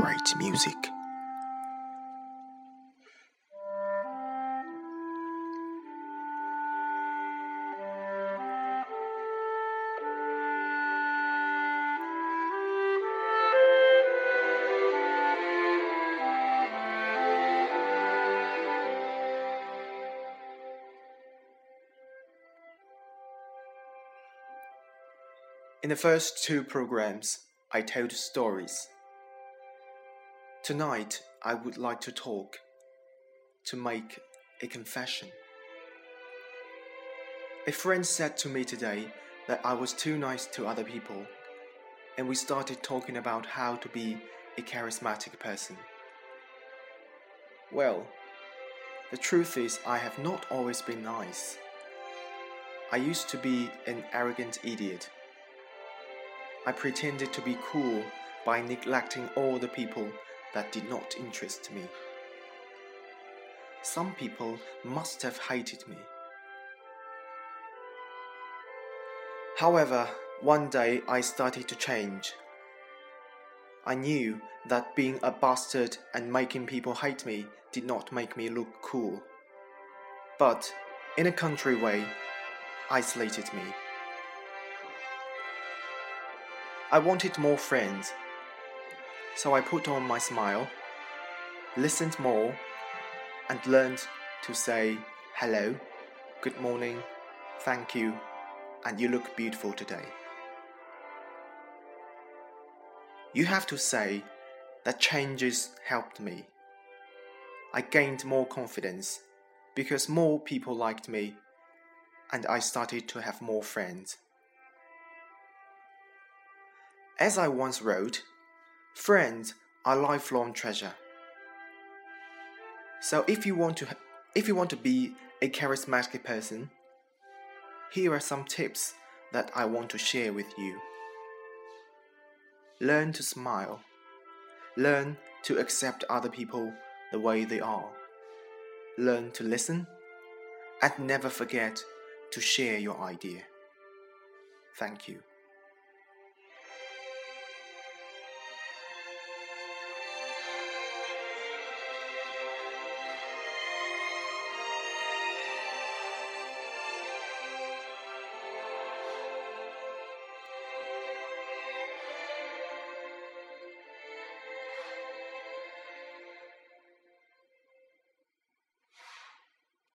great music. In the first two programs, I told stories. Tonight, I would like to talk, to make a confession. A friend said to me today that I was too nice to other people, and we started talking about how to be a charismatic person. Well, the truth is, I have not always been nice. I used to be an arrogant idiot I pretended to be cool by neglecting all the people that did not interest me. Some people must have hated me. However, one day I started to change. I knew that being a bastard and making people hate me did not make me look cool, but in a country way, isolated me. I wanted more friends. So I put on my smile, listened more, and learned to say hello, good morning, thank you, and you look beautiful today. You have to say that changes helped me. I gained more confidence because more people liked me and I started to have more friends. As I once wrote, friends are lifelong treasure. So if you want to if you want to be a charismatic person, here are some tips that I want to share with you. Learn to smile. Learn to accept other people the way they are. Learn to listen and never forget to share your idea. Thank you.